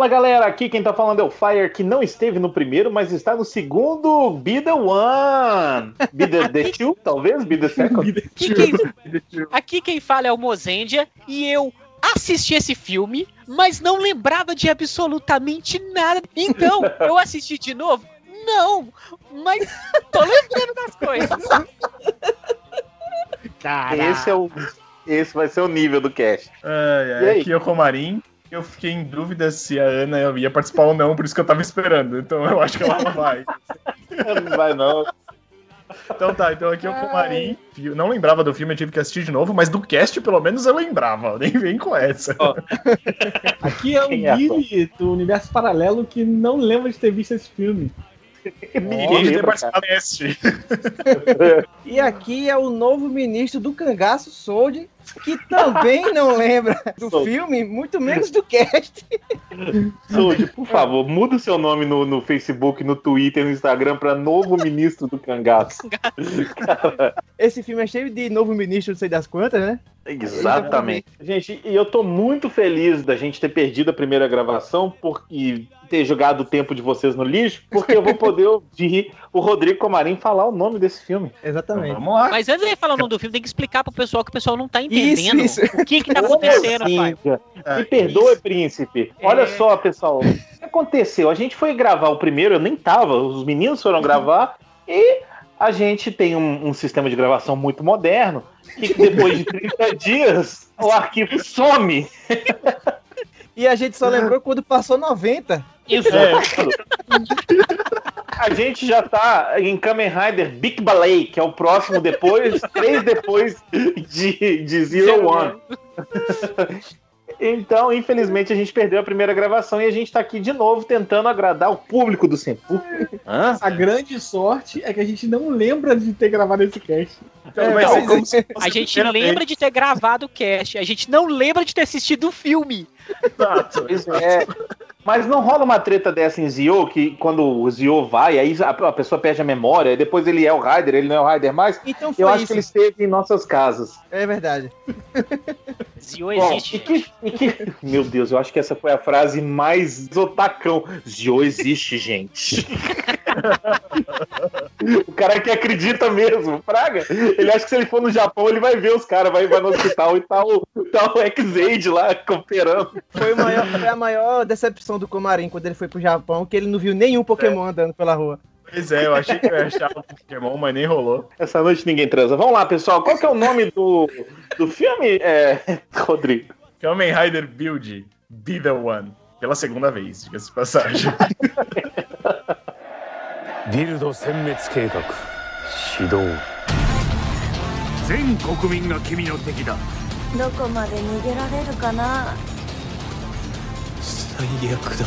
Fala galera, aqui quem tá falando é o Fire, que não esteve no primeiro, mas está no segundo Be the One. Be the, the two, talvez? Be the second? Aqui quem, aqui quem fala é o Mozendia e eu assisti esse filme, mas não lembrava de absolutamente nada. Então, eu assisti de novo? Não, mas tô lembrando das coisas. Caraca. Esse é o esse vai ser o nível do cast. Ai, ai, aqui é o Romarim. Eu fiquei em dúvida se a Ana ia participar ou não, por isso que eu tava esperando. Então eu acho que ela não vai. não vai, não. Então tá, então aqui é o Comarim. Não lembrava do filme, eu tive que assistir de novo, mas do cast pelo menos eu lembrava. Nem vem com essa. Oh. Aqui é o Billy é, do universo paralelo que não lembra de ter visto esse filme. Ninguém de ter participado desse. E aqui é o novo ministro do cangaço, Sold, que também não lembra do Sold. filme, muito menos do cast. Sold, por favor, muda o seu nome no, no Facebook, no Twitter, no Instagram para novo ministro do cangaço. Esse filme é cheio de novo ministro, não sei das quantas, né? Exatamente. Gente, e eu tô muito feliz da gente ter perdido a primeira gravação porque ter jogado o tempo de vocês no lixo, porque eu vou poder ouvir o Rodrigo Comarim falar o nome desse filme. Exatamente. Então, vamos lá. Mas antes de falar o nome do filme, tem que explicar pro pessoal que o pessoal não tá entendendo isso, isso. o que que tá acontecendo, pai. Me perdoe, isso. príncipe. Olha é... só, pessoal. O que aconteceu? A gente foi gravar o primeiro, eu nem tava, os meninos foram gravar e a gente tem um, um, sistema de gravação muito moderno que depois de 30 dias o arquivo some. E a gente só lembrou quando passou 90. Isso. É. a gente já tá em Kamen Rider Big Ballet, que é o próximo depois, três depois de, de Zero One. Então, infelizmente, a gente perdeu a primeira gravação e a gente está aqui de novo tentando agradar o público do Senpu. A grande sorte é que a gente não lembra de ter gravado esse cast. Então, é, não, a gente lembra de ter gravado o cast, a gente não lembra de ter assistido o filme. Exato. É. Mas não rola uma treta dessa em Zio, que quando o Zio vai, aí a, pessoa perde a memória, e depois ele é o Rider, ele não é o Rider mais. Então eu acho isso. que ele esteve em nossas casas. É verdade. Zio existe. Bom, e que, e que... Meu Deus, eu acho que essa foi a frase mais otacão. Zio existe, gente. o cara que acredita mesmo, Praga. Ele acha que se ele for no Japão, ele vai ver os caras, vai, vai no hospital e tá o, tá o X-Aid lá cooperando. Foi, maior, foi a maior decepção do Comarim quando ele foi pro Japão, que ele não viu nenhum Pokémon é. andando pela rua. Pois é, eu achei que eu ia achar um Pokémon, mas nem rolou. Essa noite ninguém transa. Vamos lá, pessoal. Qual que é o nome do, do filme, é, Rodrigo? Kamen Rider Build, Be The One. Pela segunda vez, diga-se de passagem. ビルド殲滅計画。始動。全国民が君の敵だ。どこまで逃げられるかな？最悪だ。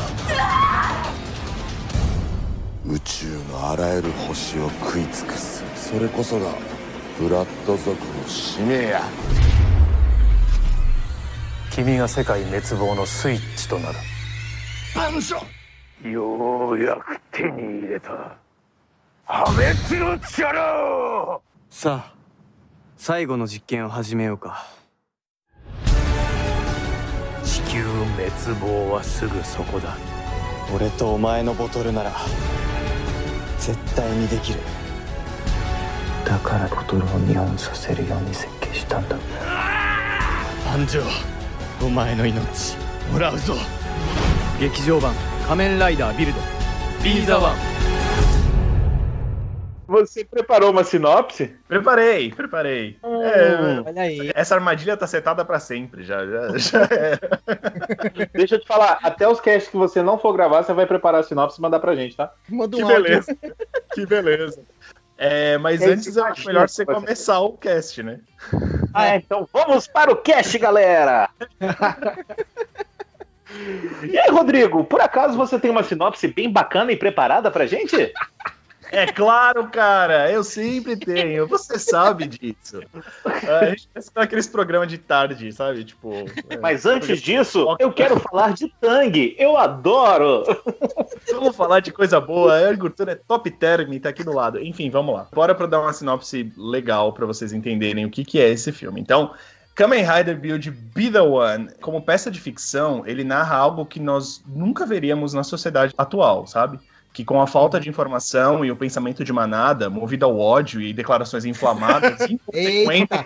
宇宙のあらゆる星を食い尽くす。それこそがブラッド族の使命や。君が世界滅亡のスイッチとなる。万象ようやく手に入れた破滅の力さあ最後の実験を始めようか。地球滅亡はすぐそこだ。俺とお前のボトルなら絶対にできる。だからボトルを日本させるように設計したんだ。繁盛お前の命。もらうぞ。劇場版「仮面ライダービルド」「ビーザワン」Você preparou uma sinopse? Preparei, preparei. Hum, é, olha aí. Essa armadilha tá setada para sempre, já, já, já é. Deixa eu te falar, até os casts que você não for gravar, você vai preparar a sinopse e mandar pra gente, tá? Manda um que beleza. que beleza. É, mas é antes eu acho melhor você começar o cast, né? Ah, é, então vamos para o cast, galera! E aí, Rodrigo, por acaso você tem uma sinopse bem bacana e preparada pra gente? É claro, cara, eu sempre tenho, você sabe disso. A gente tá aqueles programas de tarde, sabe? Tipo. É, Mas antes disso, eu quero falar de Tang. Eu adoro! Vamos falar de coisa boa. A Ergurtura é top term, tá aqui do lado. Enfim, vamos lá. Bora pra dar uma sinopse legal para vocês entenderem o que, que é esse filme. Então, Kamen Rider Build Be The One, como peça de ficção, ele narra algo que nós nunca veríamos na sociedade atual, sabe? Que com a falta de informação e o pensamento de manada, movido ao ódio e declarações inflamadas, inconsequentes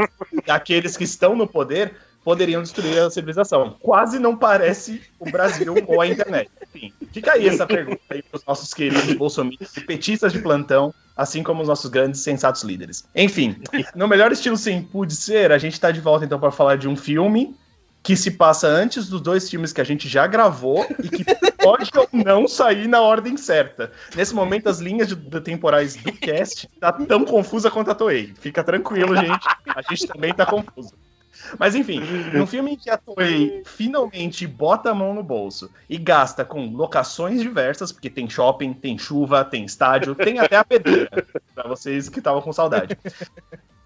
daqueles que estão no poder, poderiam destruir a civilização. Quase não parece o Brasil ou a internet. Enfim, fica aí essa pergunta aí para os nossos queridos bolsomistas e petistas de plantão, assim como os nossos grandes sensatos líderes. Enfim, no melhor estilo sem pude ser, a gente está de volta então para falar de um filme que se passa antes dos dois filmes que a gente já gravou e que pode ou não sair na ordem certa. Nesse momento, as linhas de, de temporais do cast tá tão confusa quanto a Toei. Fica tranquilo, gente. A gente também tá confuso. Mas enfim, no filme em que a Toei finalmente bota a mão no bolso e gasta com locações diversas, porque tem shopping, tem chuva, tem estádio, tem até a pedreira, pra vocês que estavam com saudade.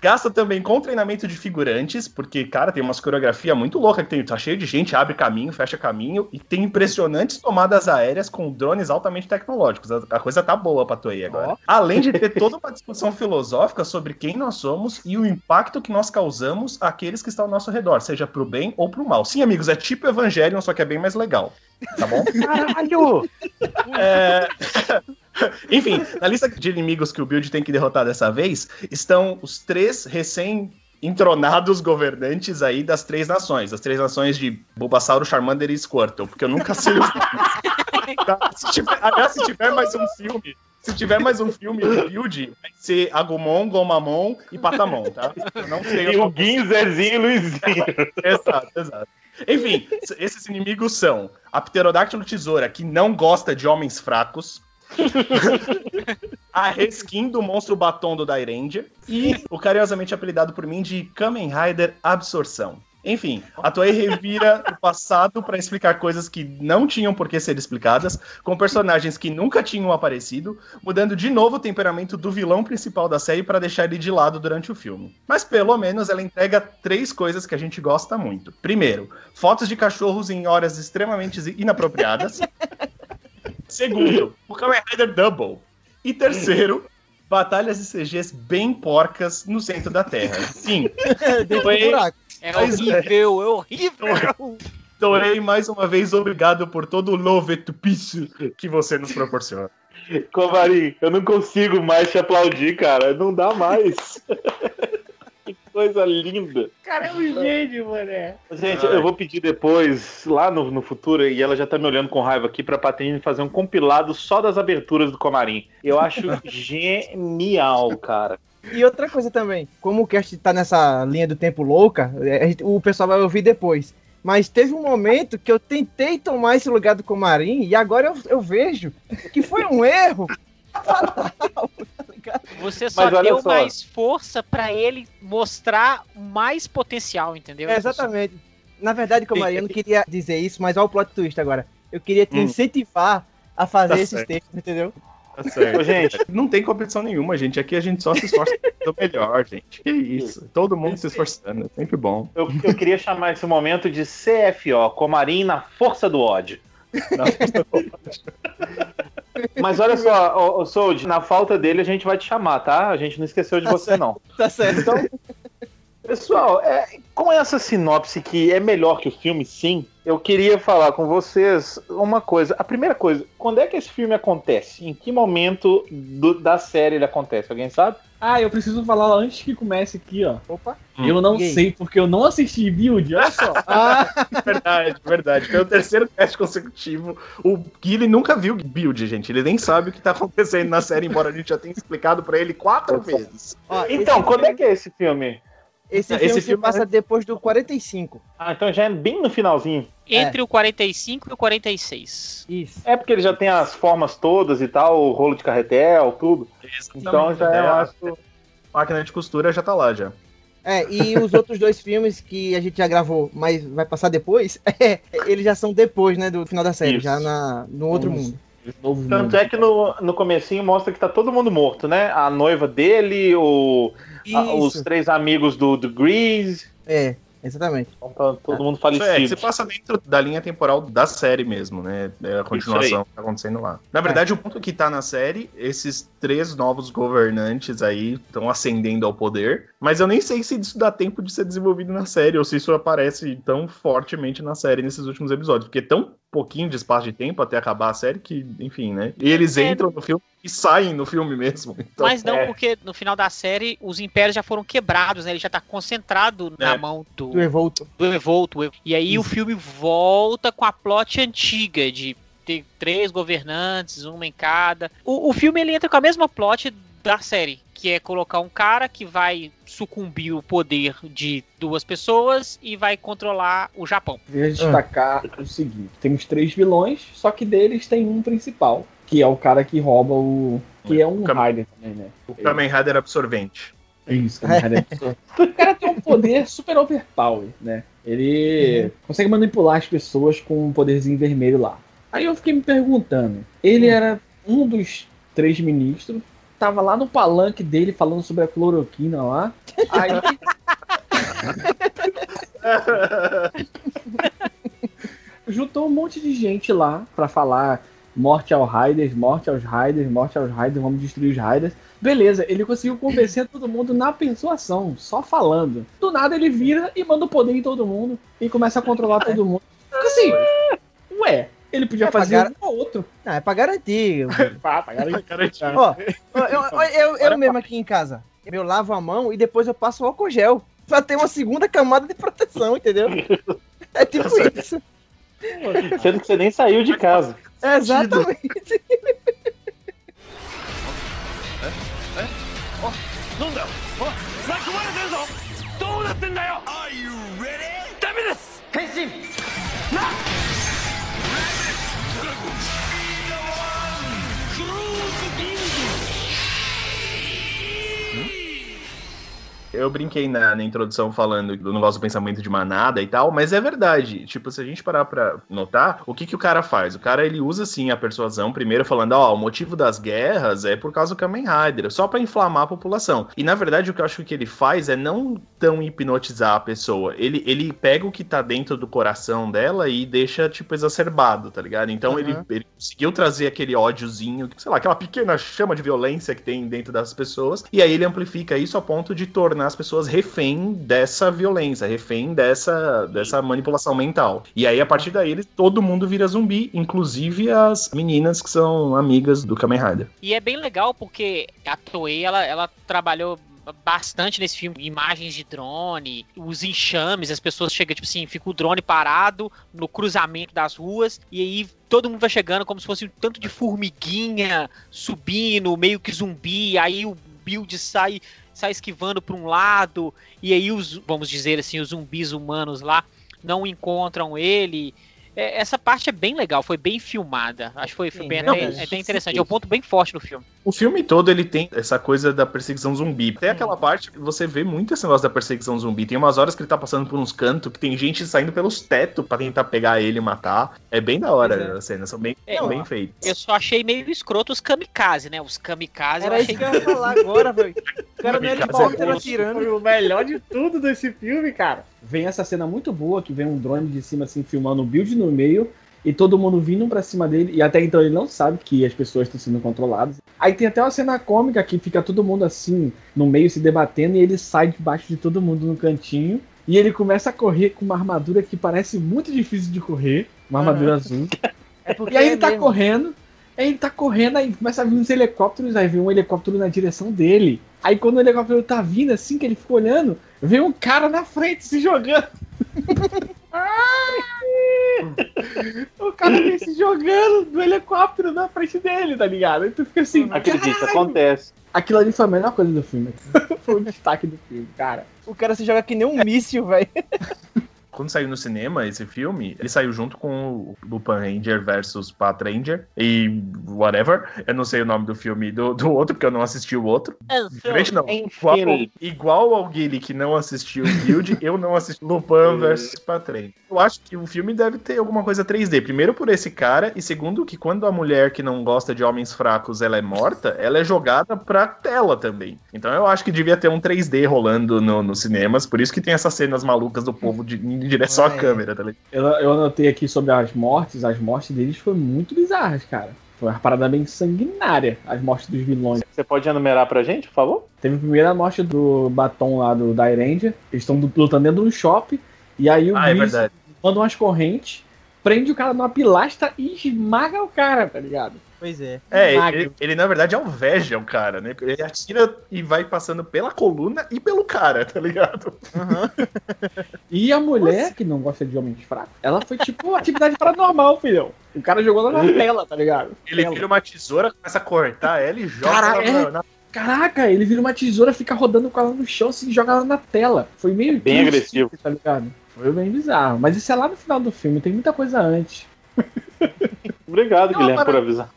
Gasta também com treinamento de figurantes, porque, cara, tem umas coreografia muito louca que tem, tá cheio de gente, abre caminho, fecha caminho, e tem impressionantes tomadas aéreas com drones altamente tecnológicos. A, a coisa tá boa pra Toei agora. Além de ter toda uma discussão filosófica sobre quem nós somos e o impacto que nós causamos àqueles que estão ao nosso redor, seja pro bem ou pro mal. Sim, amigos, é tipo Evangelion, só que é bem mais legal. Tá bom? Caralho! É... Enfim, na lista de inimigos que o Build tem que derrotar dessa vez estão os três recém entronados governantes aí das três nações, das três nações de Bulbasauro, Charmander e Squirtle, porque eu nunca sei os nomes. se tiver, aliás, se tiver mais um filme, se tiver mais um filme do Build, vai ser Agumon, Gomamon e Patamon, tá? Eu não sei E o Guin, Zezinho e Luizinho. Exato, exato. Enfim, esses inimigos são a Pterodáctilo Tesoura, que não gosta de homens fracos. a reskin do monstro batom do Dairanger. E o carinhosamente apelidado por mim de Kamen Rider Absorção. Enfim, a Toei revira o passado para explicar coisas que não tinham por que ser explicadas, com personagens que nunca tinham aparecido, mudando de novo o temperamento do vilão principal da série para deixar ele de lado durante o filme. Mas pelo menos ela entrega três coisas que a gente gosta muito. Primeiro, fotos de cachorros em horas extremamente inapropriadas. Segundo, o Kamen Rider Double. E terceiro, batalhas e CGs bem porcas no centro da Terra. Sim, Foi- do buraco. É horrível, é horrível. Torei mais uma vez obrigado por todo o love to peace que você nos proporciona. Covarim, eu não consigo mais te aplaudir, cara. Não dá mais. coisa linda. Cara, é um gênio, mané. Gente, eu vou pedir depois, lá no, no futuro, e ela já tá me olhando com raiva aqui, pra Patrícia fazer um compilado só das aberturas do Comarim. Eu acho genial, cara. E outra coisa também, como o cast tá nessa linha do tempo louca, é, a gente- o pessoal vai ouvir depois. Mas teve um momento que eu tentei tomar esse lugar do Comarim e agora eu, eu vejo que foi um erro. Você só Mas deu só. mais força pra ele mostrar mais potencial, entendeu? É, exatamente. Na verdade, Comarim, eu não queria dizer isso, mas olha o plot twist agora. Eu queria te Hum. incentivar a fazer Tá esses certo. textos, entendeu? Tá certo. Gente, Não tem competição nenhuma, gente. Aqui a gente só se esforça do melhor, gente. Que isso. Todo mundo se esforçando. É sempre bom. eu, eu queria chamar esse momento de CFO, Comarim na força do ódio. Mas olha só, ô, ô, Sold, na falta dele a gente vai te chamar, tá? A gente não esqueceu de você, não. Tá certo. Então, pessoal, é, com essa sinopse que é melhor que o filme, sim, eu queria falar com vocês uma coisa. A primeira coisa, quando é que esse filme acontece? Em que momento do- da série ele acontece? Alguém sabe? Ah, eu preciso falar antes que comece aqui, ó. Opa. Eu não sei porque eu não assisti Build, olha só. Ah, Verdade, verdade. Foi o terceiro teste consecutivo. O Guilherme nunca viu Build, gente. Ele nem sabe o que tá acontecendo na série, embora a gente já tenha explicado pra ele quatro vezes. ó, Então, quando é filme- que é esse filme? Esse Esse filme se filme passa depois do 45. Ah, então já é bem no finalzinho. Entre o 45 e o 46. Isso. É porque ele já tem as formas todas e tal, o rolo de carretel, tudo. Então já é, eu a acho. máquina de costura já tá lá já. É, e os outros dois filmes que a gente já gravou, mas vai passar depois, é, eles já são depois, né, do final da série, Isso. já na, no outro Isso. mundo. Novo Tanto mundo. é que no, no comecinho mostra que tá todo mundo morto, né? A noiva dele, o, a- os três amigos do, do Grease. é. Exatamente. Então tá todo mundo Isso é, falecido. passa dentro da linha temporal da série mesmo, né? É a continuação que tá acontecendo lá. Na verdade, o ponto que tá na série, esses três novos governantes aí estão ascendendo ao poder, mas eu nem sei se isso dá tempo de ser desenvolvido na série, ou se isso aparece tão fortemente na série nesses últimos episódios, porque é tão pouquinho de espaço de tempo até acabar a série que, enfim, né? E eles É. entram no filme e saem no filme mesmo. Então, Mas não, é. porque no final da série os impérios já foram quebrados, né? Ele já tá concentrado na É. mão do, Do Evolto. do Evolto. E aí o filme volta com a plot antiga de ter três governantes, uma em cada. O, o filme ele entra com a mesma plot da série, que é colocar um cara que vai sucumbir o poder de duas pessoas e vai controlar o Japão. Queria destacar o seguinte: temos três vilões, só que deles tem um principal, que é o cara que rouba o. que é um Cam- Raider também, né? o Kamen Rider absorvente. É isso, Kamen Rider absurdo. O cara tem um poder super overpower, né? Ele consegue manipular as pessoas com um poderzinho vermelho lá. Aí eu fiquei me perguntando, ele era um dos três ministros, tava lá no palanque dele falando sobre a cloroquina lá. Aí juntou um monte de gente lá pra falar morte aos Raiders, morte aos Raiders, morte aos Raiders, vamos destruir os Raiders. Beleza, ele conseguiu convencer todo mundo na persuasão, só falando. Do nada ele vira e manda o poder em todo mundo e começa a controlar todo mundo. Assim, ué, ele podia É, fazer um ou outro. Não, é pra garantir. Pá, tá garantido. Garantido. Ó, eu, eu, eu, eu mesmo aqui em casa, eu lavo a mão e depois eu passo o álcool gel. Pra ter uma segunda camada de proteção, entendeu? É tipo isso. Sendo que você nem saiu de casa. Exatamente. Eu brinquei na, na introdução falando do negócio do pensamento de manada e tal, mas é verdade. Tipo, se a gente parar pra notar, o que, que o cara faz? O cara, ele usa, sim, a persuasão, primeiro falando, ó, o motivo das guerras é por causa do Kamen Rider, só pra inflamar a população. E, na verdade, o que eu acho que ele faz é não tão hipnotizar a pessoa. Ele, ele pega o que tá dentro do coração dela e deixa, tipo, exacerbado, tá ligado? Então, Uhum. ele, ele conseguiu trazer aquele ódiozinho, sei lá, aquela pequena chama de violência que tem dentro das pessoas, e aí ele amplifica isso a ponto de tornar as pessoas refém dessa violência, refém dessa, dessa manipulação mental. E aí, a partir daí, ele- todo mundo vira zumbi, inclusive as meninas que são amigas do Kamen Rider. E é bem legal porque a Toei ela, ela trabalhou bastante nesse filme, imagens de drone, os enxames, as pessoas chegam, tipo assim, fica o drone parado no cruzamento das ruas, e aí todo mundo vai chegando como se fosse um tanto de formiguinha subindo, meio que zumbi, aí o build sai, sai esquivando para um lado, e aí os, vamos dizer assim, os zumbis humanos lá não encontram ele. É, essa parte é bem legal, foi bem filmada. Acho que foi, foi Sim, bem, verdade. é, é bem interessante. É um ponto bem forte no filme. O filme todo ele tem essa coisa da perseguição zumbi. Tem aquela parte que você vê muito esse negócio da perseguição zumbi. Tem umas horas que ele tá passando por uns cantos que tem gente saindo pelos tetos pra tentar pegar ele e matar. É bem da hora Pois é. as cenas, são bem, É, são bem feitas. Eu só achei meio escroto os kamikaze, né? Os kamikaze eu Era isso achei. que eu ia falar agora, velho. O cara não é é atirando. Foi o melhor de tudo desse filme, cara. Vem essa cena muito boa, que vem um drone de cima, assim, filmando o build no meio, e todo mundo vindo pra cima dele, e até então ele não sabe que as pessoas estão sendo controladas. Aí tem até uma cena cômica que fica todo mundo assim, no meio se debatendo, e ele sai debaixo de todo mundo no cantinho, e ele começa a correr com uma armadura que parece muito difícil de correr, uma armadura azul. É E aí é ele tá mesmo. correndo, aí ele tá correndo, aí começa a vir uns helicópteros, aí vem um helicóptero na direção dele. Aí quando o helicóptero tá vindo assim, que ele fica olhando, vem um cara na frente se jogando. o cara vem se jogando do helicóptero na frente dele, tá ligado? Aí tu fica assim, Acredita, "Caralho!" acontece. Aquilo ali foi a melhor coisa do filme. foi o destaque do filme, cara. O cara se joga que nem um míssil, velho. Quando saiu no cinema esse filme, ele saiu junto com o Lupin Ranger versus Pat Ranger e whatever. Eu não sei o nome do filme do, do outro, porque eu não assisti o outro. Diferente não. Igual, igual ao Guile que não assistiu o Guild, eu não assisti Lupin versus Pat Ranger. Eu acho que o filme deve ter alguma coisa 3D. Primeiro por esse cara, e segundo que quando a mulher que não gosta de homens fracos ela é morta, ela é jogada pra tela também. Então eu acho que devia ter um 3D rolando no, nos cinemas, por isso que tem essas cenas malucas do povo de, em direção à câmera, tá ligado? Eu, eu anotei aqui sobre as mortes, as mortes deles foram muito bizarras, cara. Foi uma parada bem sanguinária, as mortes dos vilões. Você pode enumerar pra gente, por favor? Teve a primeira morte do batom lá do da Eles estão lutando dentro do shopping. E aí o Ah, é Gris verdade. manda umas correntes, prende o cara numa pilastra e esmaga o cara, tá ligado? Pois é. É, ele, ele, na verdade alveja o cara, né? Ele atira e vai passando pela coluna e pelo cara, tá ligado? E a mulher, que não gosta de homens fracos, ela foi tipo atividade paranormal, filhão. O cara jogou ela na tela, tá ligado? Ele Tela. vira uma tesoura, começa a cortar ela e joga Cara, ela é. na, Caraca, ele vira uma tesoura, fica rodando com ela no chão, assim, e joga ela na tela. Foi meio Bem agressivo. Tá ligado? Foi bem bizarro. Mas isso é lá no final do filme, tem muita coisa antes. Obrigado, Guilherme, para- por avisar.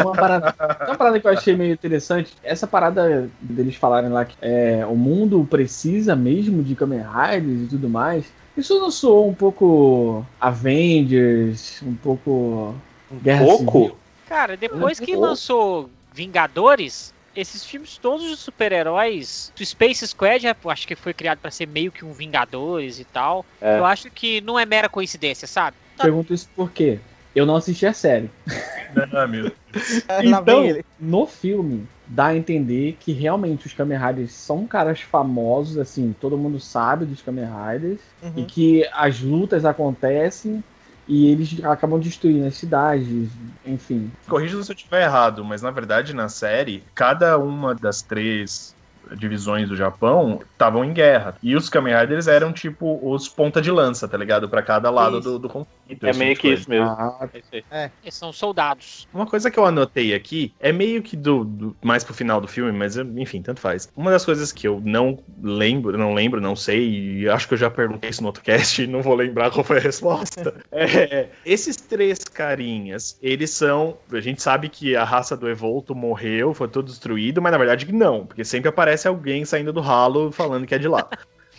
Uma parada, uma parada que eu achei meio interessante, essa parada deles falarem lá que é, o mundo precisa mesmo de Kamen Riders e tudo mais. Isso não soou um pouco Avengers, um pouco Guerra pouco? Civil? Cara, depois que Pouco. lançou Vingadores, esses filmes todos de super-heróis, o Space Squad, eu acho que foi criado pra ser meio que um Vingadores e tal. É. Eu acho que não é mera coincidência, sabe? Pergunto isso por quê? Eu não assisti a série. Ah, meu. Então, no filme, dá a entender que realmente os Kamen Riders são caras famosos, assim, todo mundo sabe dos Kamen Riders, e Uhum. que as lutas acontecem e eles acabam destruindo as cidades, enfim. Corrija se eu estiver errado, mas na verdade na série, cada uma das três divisões do Japão estavam em guerra. E os Kamen Riders eram tipo os ponta de lança, tá ligado? Pra cada lado Isso. do, do conflito. É esse meio que isso mesmo. Ah, É isso aí. Eles são soldados. Uma coisa que eu anotei aqui é meio que do, do- mais pro final do filme, mas enfim, tanto faz. Uma das coisas que eu não lembro, não lembro, não sei, e acho que eu já perguntei isso no outro cast e não vou lembrar qual foi a resposta. É, esses três carinhas, eles são. A gente sabe que a raça do Evolto morreu, foi tudo destruído, mas na verdade não, porque sempre aparece alguém saindo do ralo falando que é de lá.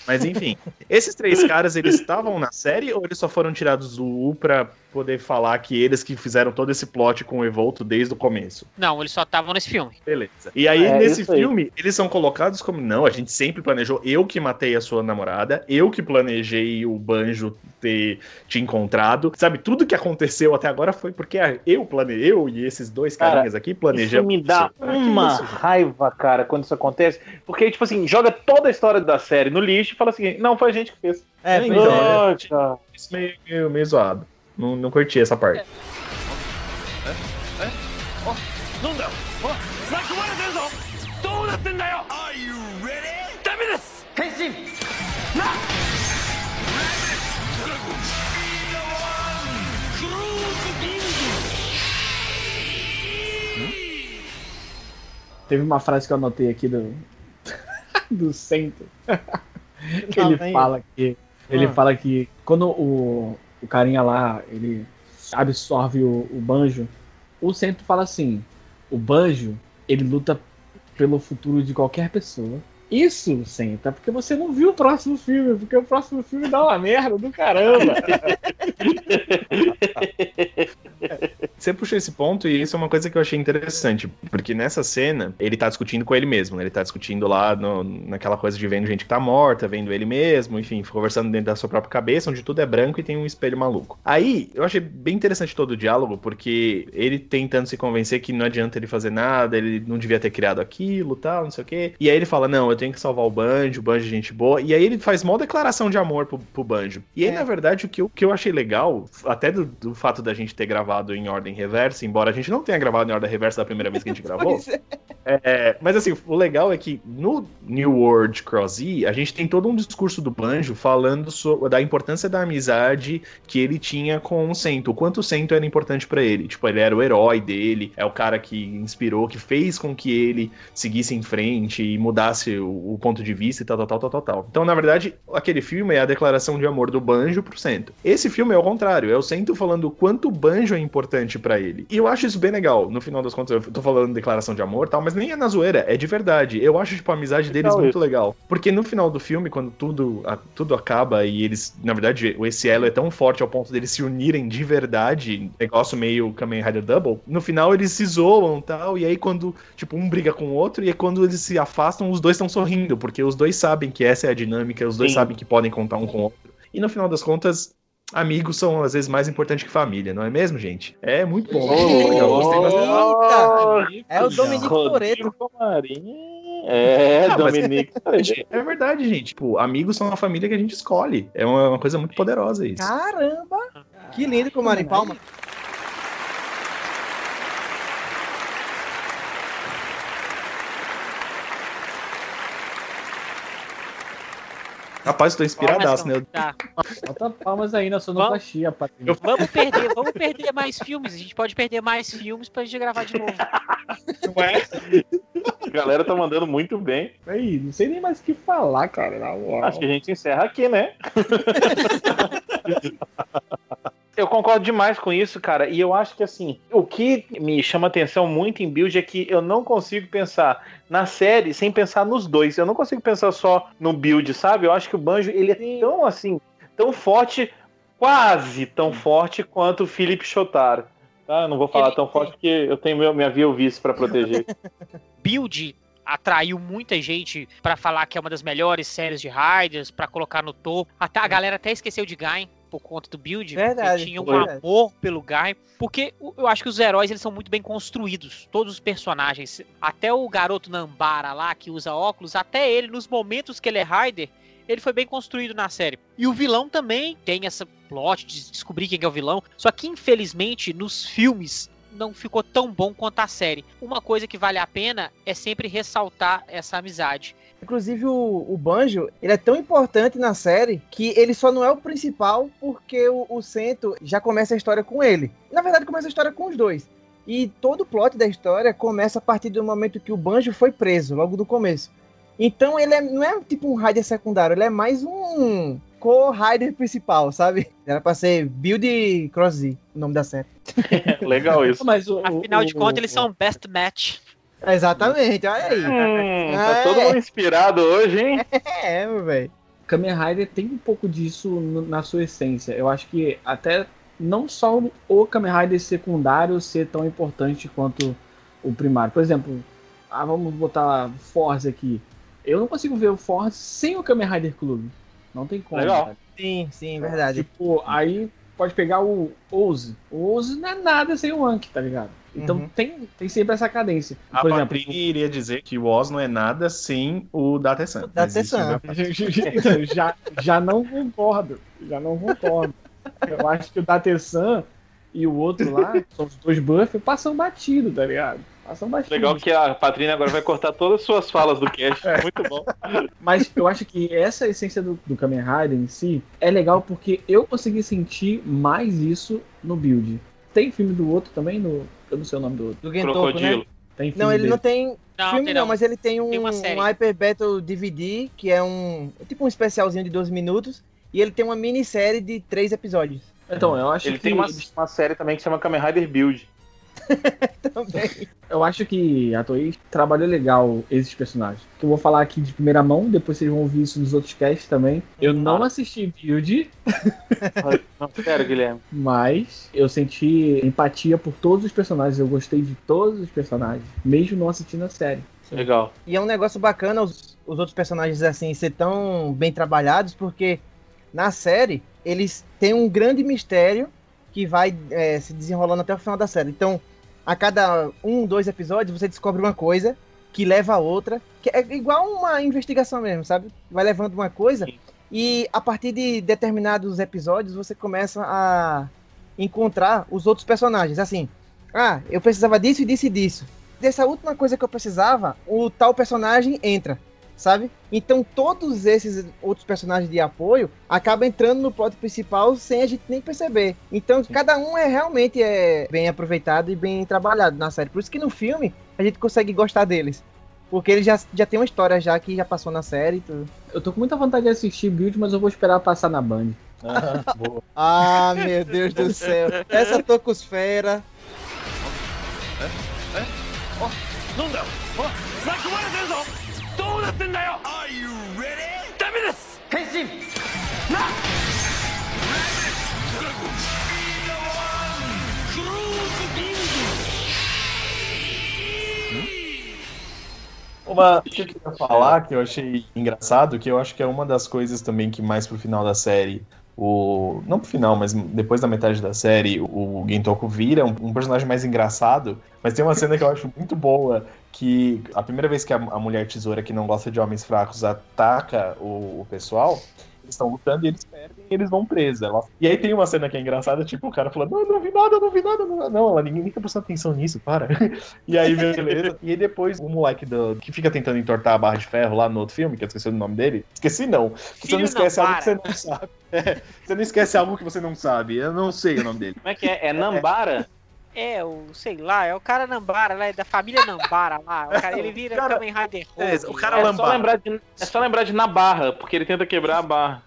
Mas enfim, esses três caras, eles estavam na série ou eles só foram tirados do U pra poder falar que eles que fizeram todo esse plot com o Evolto desde o começo? Não, eles só estavam nesse filme. Beleza. E aí, É, nesse isso aí. filme, eles são colocados como: não, a gente sempre planejou. Eu que matei a sua namorada, eu que planejei o Banjo ter te encontrado. Sabe, tudo que aconteceu até agora foi porque eu planejei, eu e esses dois Cara, carinhas aqui Isso planejamos. me dá isso. Ah, uma isso, raiva, cara, quando isso acontece. Porque, tipo assim, joga toda a história da série no lixo e fala assim: não, foi a gente que fez. É, É, pois então, é. né? Poxa. Isso meio, meio, meio zoado. Não, não curti essa parte. なんだよおい巻き込まれてるぞどうなってんだよ Are you ready? ダメです変身な teve uma frase que eu anotei aqui do. do Sento. ele vem fala que. Ele Ah. fala que quando o, o carinha lá, ele absorve o, o banjo, o Sento fala assim: o banjo, ele luta pelo futuro de qualquer pessoa. Isso, Senta, porque você não viu o próximo filme, porque o próximo filme dá uma merda do caramba. Você puxou esse ponto e isso é uma coisa que eu achei interessante, porque nessa cena ele tá discutindo com ele mesmo, né? ele tá discutindo lá no- naquela coisa de vendo gente que tá morta, vendo ele mesmo, enfim, conversando dentro da sua própria cabeça, onde tudo é branco e tem um espelho maluco. Aí eu achei bem interessante todo o diálogo, porque ele tentando se convencer que não adianta ele fazer nada, ele não devia ter criado aquilo, tal, não sei o quê. E aí ele fala: Não, eu tenho que salvar o Banjo, o Banjo é gente boa. E aí ele faz mó declaração de amor pro, pro Banjo. E aí, É. na verdade, o que eu, que eu achei legal, até do, do fato da gente ter gravado em ordem reversa, embora a gente não tenha gravado em ordem reversa da primeira vez que a gente gravou, é. É, mas assim, o legal é que no New World Cross Z, a gente tem todo um discurso do Banjo falando so- da importância da amizade que ele tinha com o Sento. O quanto o Sento era importante pra ele. Tipo, ele era o herói dele, é o cara que inspirou, que fez com que ele seguisse em frente e mudasse o, o ponto de vista e tal, tal, tal, tal, tal, tal. Então, na verdade, aquele filme é a declaração de amor do Banjo pro Sento. Esse filme é o contrário, é o Sento falando o quanto o Banjo é importante pra ele. E eu acho isso bem legal. No final das contas, eu tô falando declaração de amor e tal, mas nem é na zoeira, é de verdade. Eu acho, tipo, a amizade deles Legal muito isso. legal. Porque no final do filme, quando tudo, a- tudo acaba e eles, na verdade, esse elo é tão forte ao ponto deles se unirem de verdade, negócio meio Kamen Rider Double, no final eles se zoam e tal, e aí quando, tipo, um briga com o outro, e aí quando eles se afastam, os dois estão sorrindo, porque os dois sabem que essa é a dinâmica, os dois Sim. sabem que podem contar um com o outro. E no final das contas, amigos são às vezes mais importantes que família, não é mesmo, gente? É muito bom. Legal, gostei bastante. Eita! É o Dominique Marim. É, Ah, mas- Dominique Toretto. É verdade, gente. Tipo, amigos são a família que a gente escolhe. É uma, uma coisa muito poderosa isso. Caramba! Que lindo com o Marim Palma. Rapaz, eu tô inspiradaço, né? Tá. Bota palmas aí na sonoplastia, Patrícia. Vamos perder, vamos perder mais filmes. A gente pode perder mais filmes pra gente gravar de novo. A galera tá mandando muito bem. Aí, não sei nem mais o que falar, cara. Na moral. Acho que a gente encerra aqui, né? Eu concordo demais com isso, cara. E eu acho que assim, o que me chama atenção muito em Build é que eu não consigo pensar na série sem pensar nos dois. Eu não consigo pensar só no Build, sabe? Eu acho que o Banjo ele é tão assim, tão forte, quase tão forte quanto o Philip Shotaro. Tá? Eu não vou falar Ele- tão forte porque eu tenho meu, minha via vice pra proteger. Build atraiu muita gente pra falar que é uma das melhores séries de Riders, pra colocar no topo. Até a galera até esqueceu de Gain por conta do Build. Verdade, porque Tinha um verdade. amor pelo Gain. Porque eu acho que os heróis eles são muito bem construídos. Todos os personagens. Até o garoto Nambara lá, que usa óculos, até ele, nos momentos que ele é Rider, ele foi bem construído na série. E o vilão também tem essa plot de descobrir quem é o vilão. Só que, infelizmente, nos filmes não ficou tão bom quanto a série. Uma coisa que vale a pena é sempre ressaltar essa amizade. Inclusive, o, o Banjo, ele é tão importante na série que ele só não é o principal porque o, o Sento já começa a história com ele. Na verdade, começa a história com os dois. E todo o plot da história começa a partir do momento que o Banjo foi preso, logo do começo. Então ele é- não é tipo um Rider secundário, ele é mais um co-Rider principal, sabe? Era pra ser Build Cross Z, o nome da série. Legal isso. Mas o, Afinal de o- contas, eles são best match. Exatamente, olha aí. Hum, tá É. todo mundo inspirado hoje, hein? É, meu velho. Kamen Rider tem um pouco disso na sua essência. Eu acho que até não só o Kamen Rider secundário ser tão importante quanto o primário. Por exemplo, ah, vamos botar Force aqui. Eu não consigo ver o Force sem o Kamen Rider Clube. Não tem como. Legal. cara. Sim, sim, verdade. Tipo, aí pode pegar o Ouse. O Ouse não é nada sem o Anki, tá ligado? Então Uhum. tem, tem sempre essa cadência. A Por exemplo, Patrícia iria dizer que o Oz não é nada sem o Datesan. Datesan. já, já não concordo. Já não concordo. Eu acho que o Datesan e o outro lá, são os dois buffs, passam batido, tá ligado? Passam batido. Legal que a Patrícia agora vai cortar todas as suas falas do cast. Muito bom. Mas eu acho que essa essência do, do Kamen Rider em si é legal porque eu consegui sentir mais isso no build. Tem filme do outro também, no. Eu não sei o nome do outro. Do Gentoku, né? Crocodilo. Tem filme Não, ele dele. não tem Não, filme tem não, não. mas ele tem um, Tem um Hyper Battle DVD, que é um é tipo um especialzinho de 12 minutos, e ele tem uma minissérie de três episódios Então, eu acho Ele que. tem uma, uma série também que chama Kamen Rider Build. também. Eu acho que a Toei trabalhou legal esses personagens. Que eu vou falar aqui de primeira mão, depois vocês vão ouvir isso nos outros casts também. Eu não assisti Build, Não, sério, Guilherme. mas eu senti empatia por todos os personagens. Eu gostei de todos os personagens, mesmo não assistindo a série. Legal. E é um negócio bacana os, os outros personagens assim ser tão bem trabalhados, porque na série eles têm um grande mistério que vai é, se desenrolando até o final da série. Então, a cada um, dois episódios, você descobre uma coisa que leva a outra, que é igual uma investigação mesmo, sabe? Vai levando uma coisa e a partir de determinados episódios você começa a encontrar os outros personagens. Assim, ah, eu precisava disso e disso e disso. dessa última coisa que eu precisava, o tal personagem entra, sabe? Então todos esses outros personagens de apoio acabam entrando no plot principal sem a gente nem perceber. Então cada um é realmente é bem aproveitado e bem trabalhado na série. Por isso que no filme a gente consegue gostar deles. Porque ele já, já tem uma história já que já passou na série e tudo. Eu tô com muita vontade de assistir Build, mas eu vou esperar passar na Band. Ah, ah meu Deus do céu. Essa tocosfera. É? É? Oh, não deu. Oh, き込まれてるぞどうなってんだよ Are you ready? ダメです変身な Uma que eu queria falar que eu achei engraçado, que eu acho que é uma das coisas também que mais pro final da série, o não pro final, mas depois da metade da série, o Gentoku vira um, um personagem mais engraçado, mas tem uma cena que eu acho muito boa, que a primeira vez que a, a mulher tesoura que não gosta de homens fracos ataca o, o pessoal, eles estão lutando e eles perdem e eles vão presos. Ela- E aí tem uma cena que é engraçada, tipo, o cara falando, não, não vi nada, não vi nada, não, vi nada." não, ela ninguém nem tá prestando atenção nisso, para. E aí, beleza. E aí depois o moleque do, que fica tentando entortar a barra de ferro lá no outro filme, que eu esqueci o nome dele. Esqueci não. Você Filho não esquece não, algo que você não sabe. É, você não esquece algo que você não sabe. Eu não sei o nome dele. Como é que é? É Nambara? É, o, sei lá, é o cara Nambara, lá, é da família Nambara lá. O cara, ele vira O cara- Kamen Rider É, Hulk. o cara É só, lembrar de, é só lembrar de Nabarra, porque ele tenta quebrar a barra.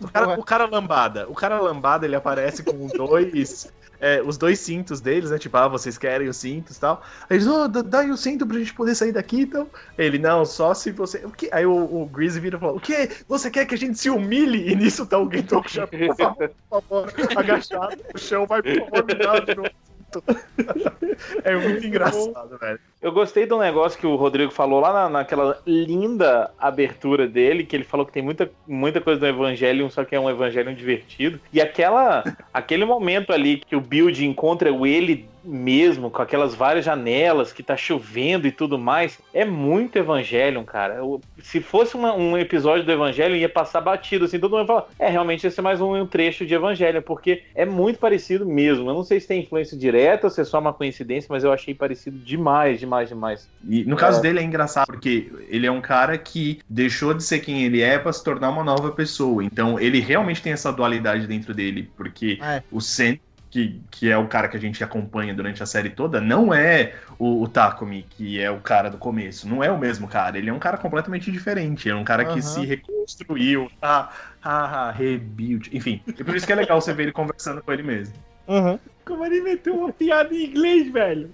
O cara, o cara lambada. O cara lambada, ele aparece com dois. é, os dois cintos deles, né? Tipo, ah, vocês querem os cintos e tal. Aí eles, oh, dá aí o cinto pra gente poder sair daqui então. Ele, não, só se você. O quê? Aí o, o Greasy vira e fala: O quê? Você quer que a gente se humilhe? E nisso tá o Gentoku já, por favor, por favor, agachado no chão, vai, por favor, me dá de novo o cinto. É muito engraçado, velho. Eu gostei do negócio que o Rodrigo falou lá na, naquela linda abertura dele, que ele falou que tem muita, muita coisa do Evangelion, só que é um Evangelion divertido. E aquela, aquele momento ali que o Build encontra o ele mesmo, com aquelas várias janelas, que tá chovendo e tudo mais, é muito Evangelion, cara. Eu- se fosse uma- um episódio do Evangelion, ia passar batido, assim, todo mundo ia falar, é, realmente esse é mais um, um trecho de Evangelion, porque é muito parecido mesmo. Eu não sei se tem influência direta ou se é só uma coincidência, mas eu achei parecido demais, demais, demais. E no caso dele é engraçado, porque ele é um cara que deixou de ser quem ele é pra se tornar uma nova pessoa. Então ele realmente tem essa dualidade dentro dele, porque É. o Sen, que, que é o cara que a gente acompanha durante a série toda, não é o, o Takumi, que é o cara do começo. Não é o mesmo cara. Ele é um cara completamente diferente. É um cara que Aham. se reconstruiu, ah, ah, rebuild. Enfim, e por isso que é legal você ver ele conversando com ele mesmo. Uhum. Como ele meteu uma piada em inglês, velho.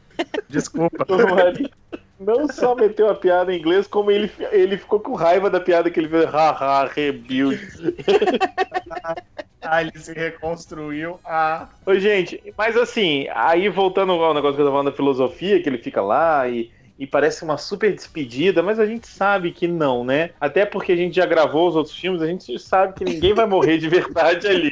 Desculpa. Não só meteu a piada em inglês, como ele, ele ficou com raiva da piada que ele fez. Haha, rebuild. ah, ele se reconstruiu. Ah. Ô, gente, mas assim, aí voltando ao negócio que eu tava falando da filosofia, que ele fica lá e, e parece uma super despedida, mas a gente sabe que não, né? Até porque a gente já gravou os outros filmes, a gente sabe que ninguém vai morrer de verdade ali.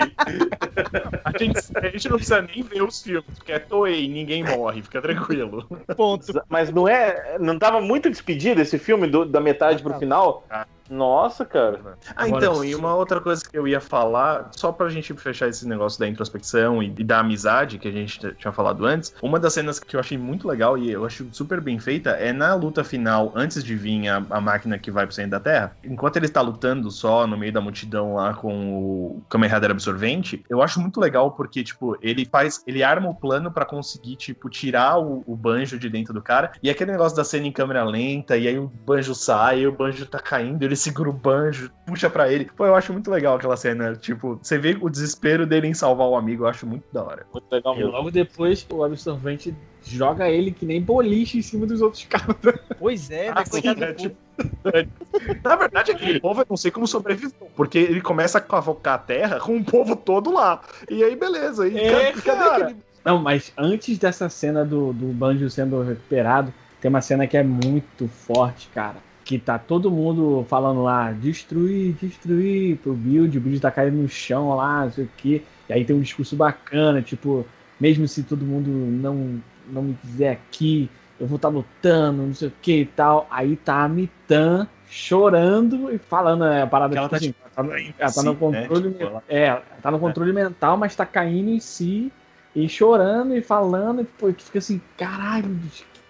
A gente, a gente não precisa nem ver os filmes, porque é Toei, ninguém morre, fica tranquilo. Ponto. Mas não é. Não tava muito despedido esse filme do- da metade pro final? Ah. Nossa, cara. Ah, Agora, então, e uma outra coisa que eu ia falar, só pra gente fechar esse negócio da introspecção e, e da amizade que a gente tinha falado antes, uma das cenas que eu achei muito legal e eu acho super bem feita é na luta final, antes de vir a, a máquina que vai pro centro da Terra, enquanto ele está lutando só no meio da multidão lá com o Kamen Rider absorvente, eu acho muito legal porque, tipo, ele faz, ele arma o plano pra conseguir, tipo, tirar o, o banjo de dentro do cara, e aquele negócio da cena em câmera lenta, e aí o banjo sai, e o banjo tá caindo, ele segura o banjo, puxa pra ele. Pô, eu acho muito legal aquela cena, tipo, você vê o desespero dele em salvar o amigo, eu acho muito da hora. Muito legal E mesmo. logo depois o absorvente joga ele que nem boliche em cima dos outros caras. Pois é, Ah, sim, coitado né, tipo, Na verdade, aquele povo eu não sei como sobreviveu, porque ele começa a cavocar a terra com o povo todo lá. E aí, beleza. E É, cadê- cadê aquele- Não, mas antes dessa cena do, do Banjo sendo recuperado, tem uma cena que é muito forte, cara. Que tá todo mundo falando lá, destruir, destruir pro build, o build tá caindo no chão lá, não sei o quê. E aí tem um discurso bacana, tipo, mesmo se todo mundo não, não me quiser aqui, eu vou estar lutando, não sei o que e tal. Aí tá a Mitan chorando e falando é, a parada ela tipo tá, assim, ela tá, ela tá si, no né? controle. Tipo, ela- É, tá no controle mental, mas tá caindo em si e chorando e falando, e pô, tu fica assim, caralho,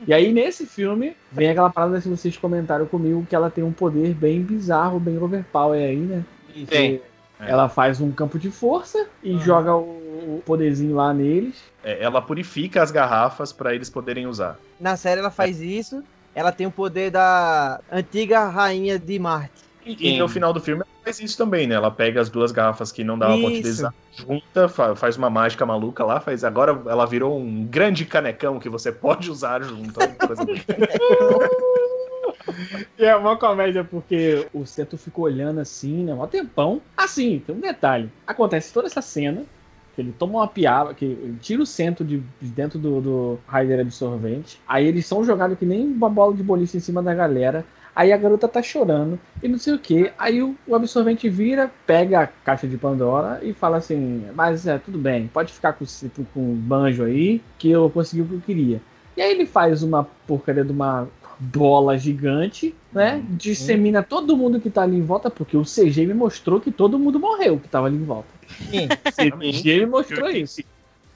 E aí, nesse filme, vem aquela parada que vocês comentaram comigo, que ela tem um poder bem bizarro, bem overpower aí, né? Tem. Ela faz um campo de força e joga o poderzinho lá neles. É, ela purifica as garrafas pra eles poderem usar. Na série ela faz isso. Ela tem o poder da antiga rainha de Marte. E, e no final do filme ela faz isso também, né? Ela pega as duas garrafas que não dava pra utilizar, junta, fa- faz uma mágica maluca lá, faz. Agora ela virou um grande canecão que você pode usar junto. coisa. E é uma comédia porque o Seto fica olhando assim, né? Um tempão. Assim, tem um detalhe. Acontece toda essa cena. Que ele toma uma piaba, que ele tira o centro de, de dentro do, do Raider absorvente. Aí eles são jogados que nem uma bola de boliche em cima da galera. Aí a garota tá chorando e não sei o que. Aí o, o absorvente vira, pega a caixa de Pandora e fala assim: Mas é, tudo bem, pode ficar com, com o banjo aí, que eu consegui o que eu queria. E aí ele faz uma porcaria de uma bola gigante, né? Dissemina todo mundo que tá ali em volta, porque o CG me mostrou que todo mundo morreu que tava ali em volta. Sim. O CG me mostrou isso.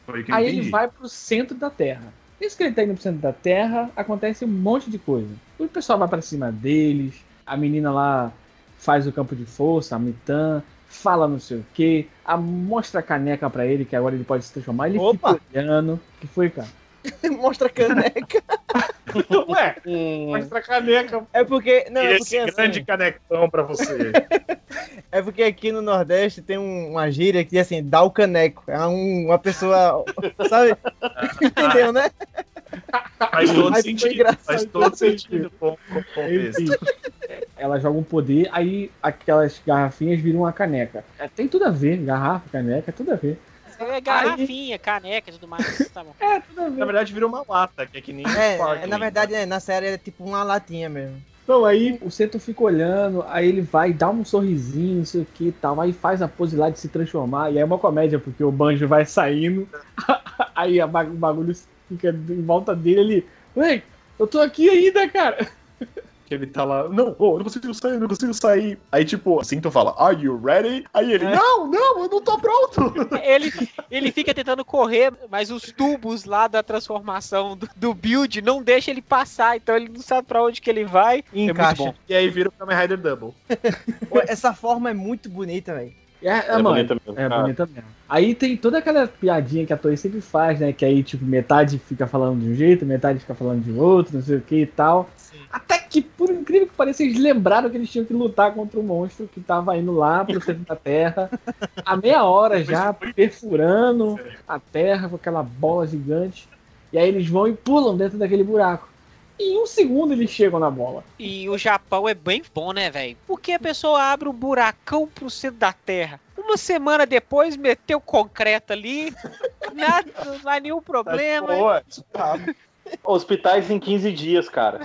Aí entendi. ele vai pro centro da Terra. Isso que ele tá indo pro centro da Terra, acontece um monte de coisa. O pessoal vai pra cima deles, a menina lá faz o campo de força, a Mitan, fala não sei o que, mostra a caneca pra ele, que agora ele pode se transformar. Ele Opa! fica olhando. O que foi, cara? Mostra a caneca. Ué, mostra a caneca. É porque. Não, é Esse porque, assim, grande canecão pra você. é porque aqui no Nordeste tem um- uma gíria que diz assim, dá o caneco. É um- uma pessoa. Sabe? Entendeu, né? Faz todo Aí ficou sentido. Faz todo sentido com com ela joga um poder, aí aquelas garrafinhas viram uma caneca. É, tem tudo a ver, garrafa, caneca, tudo a ver. É garrafinha, caneca e tudo mais. Tá bom. É, tudo a Na ver. verdade, virou uma lata, que é que nem É, na verdade, é, na série é tipo uma latinha mesmo. Então aí o Seto fica olhando, aí ele vai, dá um sorrisinho, não sei o que e tal, aí faz a pose lá de se transformar, e aí é uma comédia, porque o Banjo vai saindo, aí o bagulho fica em volta dele, ele, ué, eu tô aqui ainda, cara. Que ele tá lá, não, oh, eu não consigo sair, eu não consigo sair. Aí, tipo, assim, tu fala, are you ready? Aí ele, não, não, eu não tô pronto. Ele, ele fica tentando correr, mas os tubos lá da transformação do, do build não deixam ele passar, então ele não sabe pra onde que ele vai. E É encaixa. muito bom. E aí vira o Kamen Rider Double. Essa forma é muito bonita, velho. É, é, É mano, bonita mesmo. É Ah. bonita mesmo. Aí tem toda aquela piadinha que a Toei sempre faz, né? Que aí, tipo, metade fica falando de um jeito, metade fica falando de outro, não sei o que e tal. Até que, por incrível que pareça, eles lembraram que eles tinham que lutar contra o monstro que tava indo lá pro centro da Terra. A meia hora já, perfurando a Terra com aquela bola gigante. E aí eles vão e pulam dentro daquele buraco. E em um segundo eles chegam na bola. E o Japão é bem bom, né, velho? Porque a pessoa abre um buracão pro centro da Terra. Uma semana depois, meteu concreto ali. Nada, não vai nenhum problema. Pô, Hospitais em 15 dias, cara.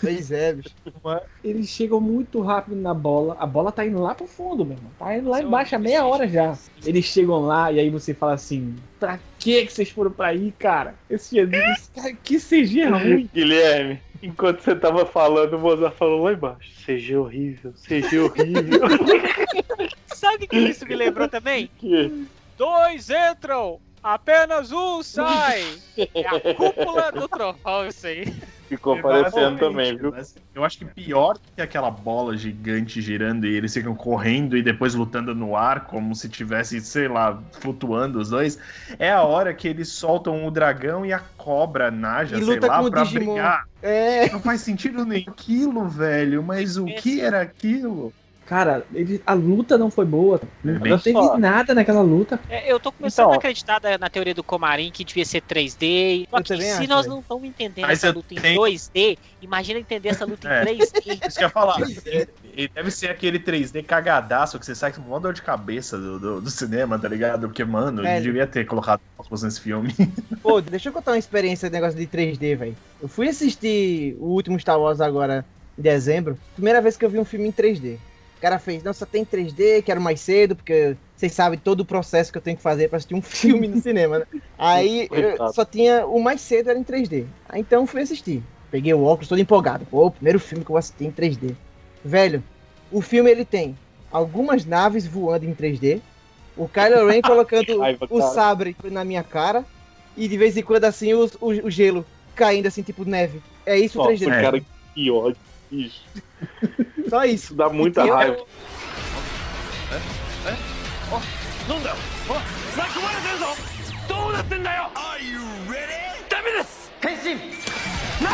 Pois é, bicho. Eles chegam muito rápido na bola. A bola tá indo lá pro fundo, meu irmão. Tá indo lá Isso é embaixo há meia hora já. Eles chegam lá e aí você fala assim: pra que que vocês foram pra aí, cara? Esse Jesus, cara, que CG é ruim. Guilherme, enquanto você tava falando, o Mozart falou lá embaixo. CG horrível, CG horrível. Sabe o que isso me lembrou também? Que- Dois entram, apenas um sai. É a cúpula do trovão, isso aí. Ficou parecendo também, viu? Eu acho que pior que aquela bola gigante girando e eles ficam correndo e depois lutando no ar, como se tivesse, sei lá, flutuando os dois, é a hora que eles soltam o dragão e a cobra naja, E sei luta lá, com o pra Digimon. brigar. É. Não faz sentido nem aquilo, velho, mas o que era aquilo? Cara, ele- a luta não foi boa. Não, bem não teve só. nada naquela luta. É, eu tô começando Então. a acreditar da- na teoria do Comarim que devia ser 3D. Só que se acho, nós não estamos entendendo Mas essa luta em tenho- 2D, imagina entender essa luta É. em 3D. Isso que eu ia falar. Ele deve ser aquele 3D cagadaço que você sai com uma dor de cabeça do, do, do cinema, tá ligado? Porque, mano, É. ele devia ter colocado cosmos nesse filme. Pô, deixa eu contar uma experiência de negócio de 3D, velho. Eu fui assistir o último Star Wars agora em dezembro. Primeira vez que eu vi um filme em 3D. O cara fez, não, só tem 3D, quero mais cedo, porque vocês sabem todo o processo que eu tenho que fazer pra assistir um filme no cinema, né? Aí só tinha o mais cedo era em 3D. Aí então fui assistir. Peguei o óculos todo empolgado. Pô, o primeiro filme que eu vou assistir em 3D. Velho, o filme ele tem algumas naves voando em 3D, o Kylo Ren colocando Raiva, o sabre na minha cara e de vez em quando assim o, o, o gelo caindo assim, tipo neve. É isso o 3D. Nossa, É. cara, que ódio, bicho. Só isso. Isso dá muita E eu- raiva. なんだよお巻き込まれてるぞどうなってんだよ Are you ready? ダメです変身な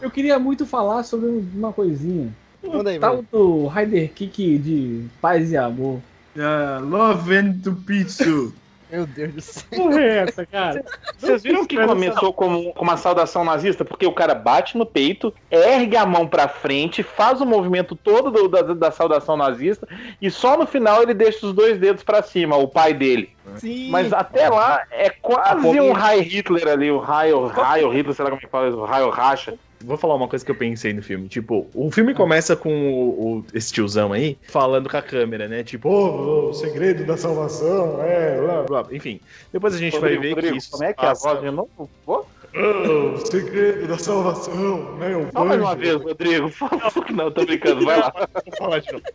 Eu queria muito falar sobre uma coisinha. Manda aí, Tal mano. do Rider Kick de paz e amor. Ah, love and to pizza. Meu Deus do céu. Porra é essa, cara? Vocês viram que começou como, como uma saudação nazista? Porque o cara bate no peito, ergue a mão pra frente, faz o movimento todo do- da, da saudação nazista e só no final ele deixa os dois dedos pra cima, o pai dele. Sim. Mas até lá é quase um Heil Hitler ali, o Heil, Heil Hitler, sei lá como é que fala, o Heil Racha. Vou falar uma coisa que eu pensei no filme. Tipo, o filme começa com o, o- esse tiozão aí falando com a câmera, né? Tipo, "Oh, o segredo da salvação, é, blá, blá. Enfim, depois a gente vai ver Rodrigo, que isso. Como é que é a voz de novo? Oh, o segredo da salvação, né? O Fala mais uma anjo." vez, Rodrigo. Não, tô brincando, vai lá.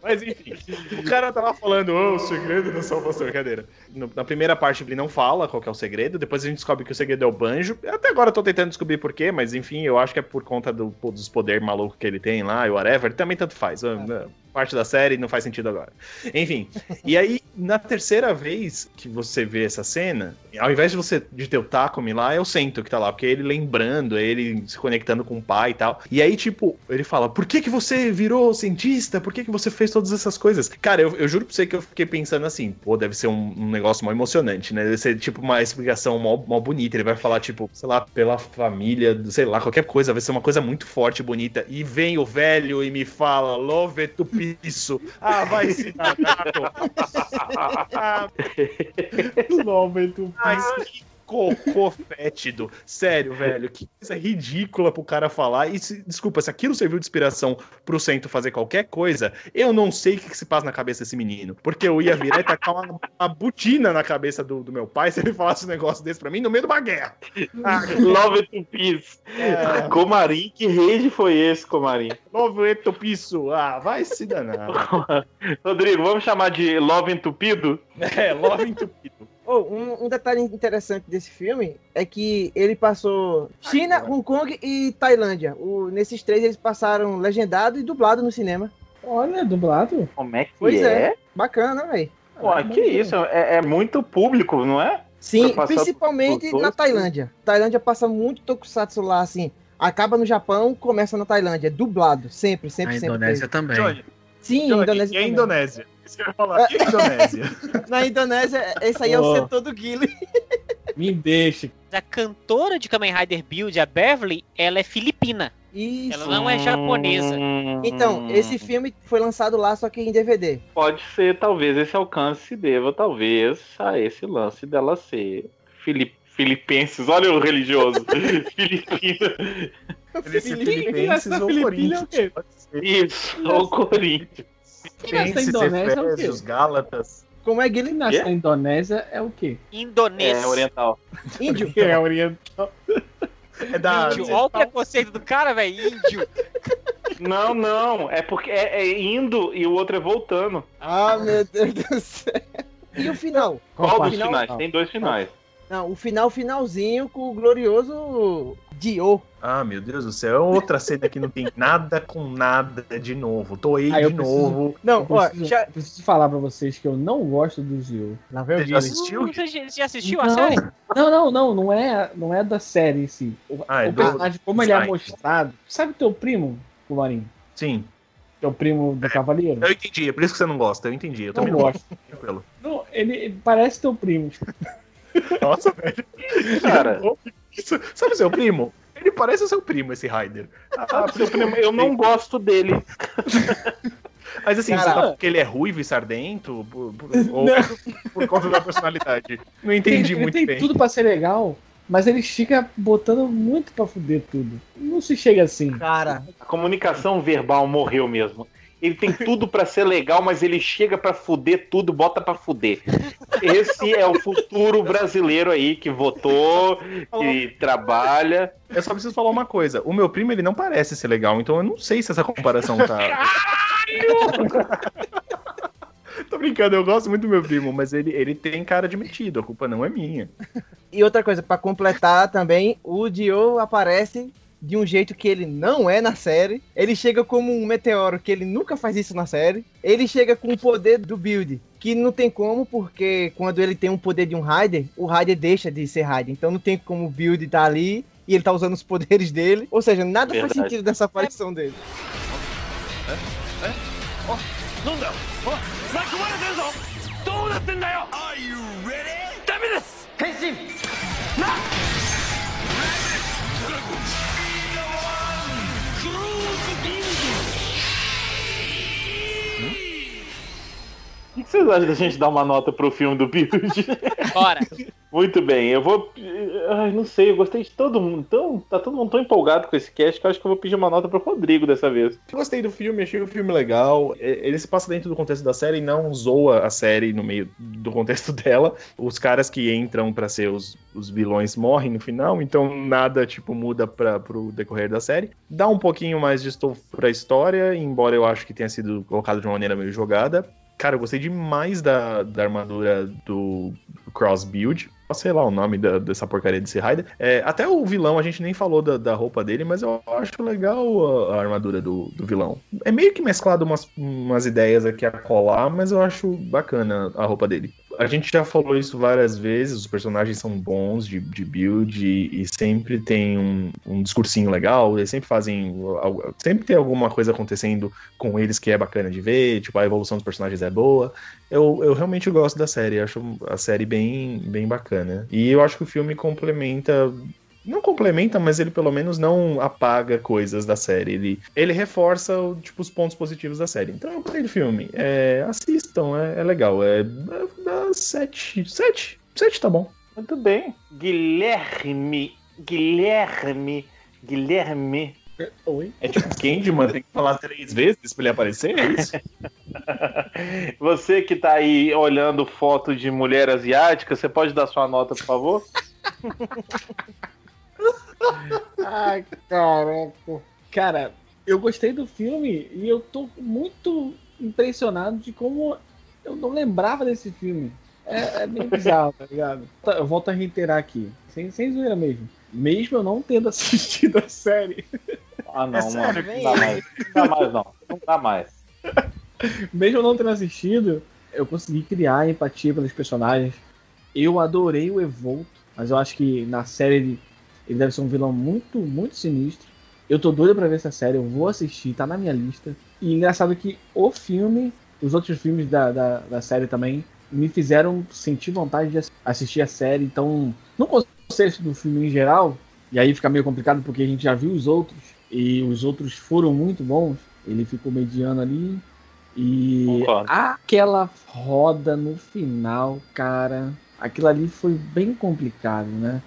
Mas enfim, o cara tava falando, ô, o segredo da salvação, brincadeira. Na primeira parte ele não fala qual que é o segredo, depois a gente descobre que o segredo é o banjo. Até agora eu tô tentando descobrir por quê, mas enfim, eu acho que é por conta do- dos poderes malucos que ele tem lá, e whatever. Também tanto faz. ah, ah, Parte da série não faz sentido agora. Enfim, e aí, na terceira vez que você vê essa cena, ao invés de você de ter o Takumi lá, é o Sento que tá lá, porque é ele lembrando, é ele se conectando com o pai e tal. E aí, tipo, ele fala: Por que que você virou cientista? Por que que você fez todas essas coisas? Cara, eu, eu juro pra você que eu fiquei pensando assim: pô, deve ser um, um negócio mó emocionante, né? Deve ser, tipo, uma explicação mó, mó bonita. Ele vai falar, tipo, sei lá, pela família, sei lá, qualquer coisa, vai ser uma coisa muito forte e bonita. E vem o velho e me fala: Love to isso. Ah, vai se dar. Ah, Momento. Mas que cocô fétido. Sério, velho. Que coisa ridícula pro cara falar. E se- desculpa, se aquilo serviu de inspiração pro Cento fazer qualquer coisa, eu não sei o que, que se passa na cabeça desse menino. Porque eu ia virar e tacar uma, uma botina na cabeça do, do meu pai se ele falasse um negócio desse pra mim no meio de uma guerra. Ah, Love to Peace. É. Comarim, que rage foi esse, Comarim? novo etopiço. Ah, vai se danar. Rodrigo, vamos chamar de Love Entupido? É, love entupido. Oh, um, um detalhe interessante desse filme é que ele passou China, Hong Kong e Tailândia. O- nesses três eles passaram legendado e dublado no cinema. Olha, dublado. Como é que Pois é? é. Bacana, velho. Pô, que isso? É, é muito público, não é? Sim, principalmente na Tailândia. Tailândia passa muito tokusatsu lá, assim. Acaba no Japão, começa na Tailândia. Dublado, sempre, sempre, A sempre. Indonésia também. Johnny, Sim, Johnny, Indonésia. e a também. Indonésia? Isso que eu ia falar. E a Indonésia? Na Indonésia, esse aí é o Oh. setor do Guile. Me deixa. A cantora de Kamen Rider Build, a Beverly, ela é filipina. Isso. Ela não é japonesa. Hum, Então, esse filme foi lançado lá, só que em DVD. Pode ser, talvez, esse alcance se deva, talvez, a esse lance dela ser filip, filipenses. Olha o religioso. Filipina. Filipe- filipenses ou Filipina é o. Isso, o Corinthians. Quem nasce na Indonésia é o quê? Efésios, Gálatas. Como é Quem Guile? nasce na Indonésia é o quê? Indonês. É, oriental. Índio. É oriental. É da Índio. Olha o preconceito do cara, velho. Índio. Não, não. É porque é, é indo e o outro é voltando. Ah, meu Deus do céu. E o final? Qual dos final? finais? Tem dois finais. Não, o final finalzinho com o glorioso Dio. Ah, meu Deus do céu. É outra cena que não tem nada com nada de novo. Toei Ah, de preciso- novo. Não, Eu ó, preciso, já. preciso falar pra vocês que eu não gosto do Zio. Lá vem o Você já assistiu? Você já- já assistiu a não, série? não, não, não, não é, não é da série em si. O, Ah, é o do- personagem, como ele é mostrado. Sabe teu primo, Marinho? Sim. Teu primo do Cavaleiro? Eu entendi. É por isso que você não gosta. Eu entendi. Eu Não também gosto. não gosto. Tranquilo. Não, ele parece teu primo. Nossa, velho. Cara. Isso- Sabe o seu primo? Ele parece o seu primo, esse Ryder. Ah, seu primo, eu não gosto dele. Mas assim, Cara, você tá porque ele é ruivo e sardento? Por, por- ou por conta da personalidade? Não entendi ele muito tem bem. tudo pra ser legal, mas ele fica botando muito pra fuder tudo. Não se chega assim. Cara, A comunicação verbal morreu mesmo. Ele tem tudo pra ser legal, mas ele chega pra fuder tudo, bota pra fuder. Esse é o futuro brasileiro aí que votou, que trabalha. Eu só preciso falar uma coisa. O meu primo, ele não parece ser legal, então eu não sei se essa comparação tá. Tô brincando, eu gosto muito do meu primo, mas ele, ele tem cara de metido, a culpa não é minha. E outra coisa, pra completar também, o Dio aparece de um jeito que ele não é na série. Ele chega como um meteoro, que ele nunca faz isso na série. Ele chega com o poder do build, que não tem como, porque quando ele tem um poder de um Raider, o Raider deixa de ser Raider. Então não tem como o build tá ali e ele tá usando os poderes dele. Ou seja, nada faz Verdade. sentido dessa aparição dele. なんだよあ巻き込まれてるぞどうなってんだよ Are you ready? ダメです変身な O Que vocês acham da gente dar uma nota pro filme do Build? Bora. Muito bem, eu vou. Ai, não sei, eu gostei de todo mundo. Tão, tá todo mundo tão empolgado com esse cast que eu acho que eu vou pedir uma nota pro Rodrigo dessa vez. Eu gostei do filme, achei o filme legal. E- Ele se passa dentro do contexto da série e não zoa a série no meio do contexto dela. Os caras que entram pra ser os, os vilões morrem no final, então nada tipo muda para pro decorrer da série. Dá um pouquinho mais de estofo pra história, embora eu acho que tenha sido colocado de uma maneira meio jogada. Cara, eu gostei demais da, da armadura do Cross Build. Sei lá o nome da- dessa porcaria desse Rider. É, até o vilão, a gente nem falou da, da roupa dele, mas eu acho legal a, a armadura do, do vilão. É meio que mesclado umas, umas ideias aqui a colar, mas eu acho bacana a roupa dele. A gente já falou isso várias vezes, os personagens são bons de, de build e, e sempre tem um, um discursinho legal, eles sempre fazem. Sempre tem alguma coisa acontecendo com eles que é bacana de ver, tipo, a evolução dos personagens é boa. Eu, eu realmente gosto da série, acho a série bem, bem bacana. E eu acho que o filme complementa. Não complementa, mas ele pelo menos não apaga coisas da série. Ele, ele reforça tipo, os pontos positivos da série. Então eu gostei do filme. É, assistam, é, é legal. É, é dá sete. Sete? Sete tá bom. Muito bem. Guilherme. Guilherme. Guilherme. Oi? É tipo Candyman, tem que falar três vezes pra ele aparecer, é isso? Você que tá aí olhando foto de mulher asiática, você pode dar sua nota, por favor? Ai, caraca. Cara, eu gostei do filme e eu tô muito impressionado de como eu não lembrava desse filme. É, é bem bizarro, tá ligado? Eu volto a reiterar aqui, sem, sem zoeira mesmo. Mesmo eu não tendo assistido a série, Ah, não, É mano. Não dá mais. Não dá mais, não. Não dá mais. mesmo eu não tendo assistido, eu consegui criar empatia pelos personagens. Eu adorei o Evolto, mas eu acho que na série ele, deve ser um vilão muito, muito sinistro. Eu tô doido pra ver essa série, eu vou assistir, tá na minha lista. E engraçado que o filme, os outros filmes da, da, da série também, me fizeram sentir vontade de ass- assistir a série. Então, no conceito do filme em geral, e aí fica meio complicado porque a gente já viu os outros, e os outros foram muito bons. Ele ficou mediano ali. E Concordo. aquela roda no final, cara, aquilo ali foi bem complicado, né?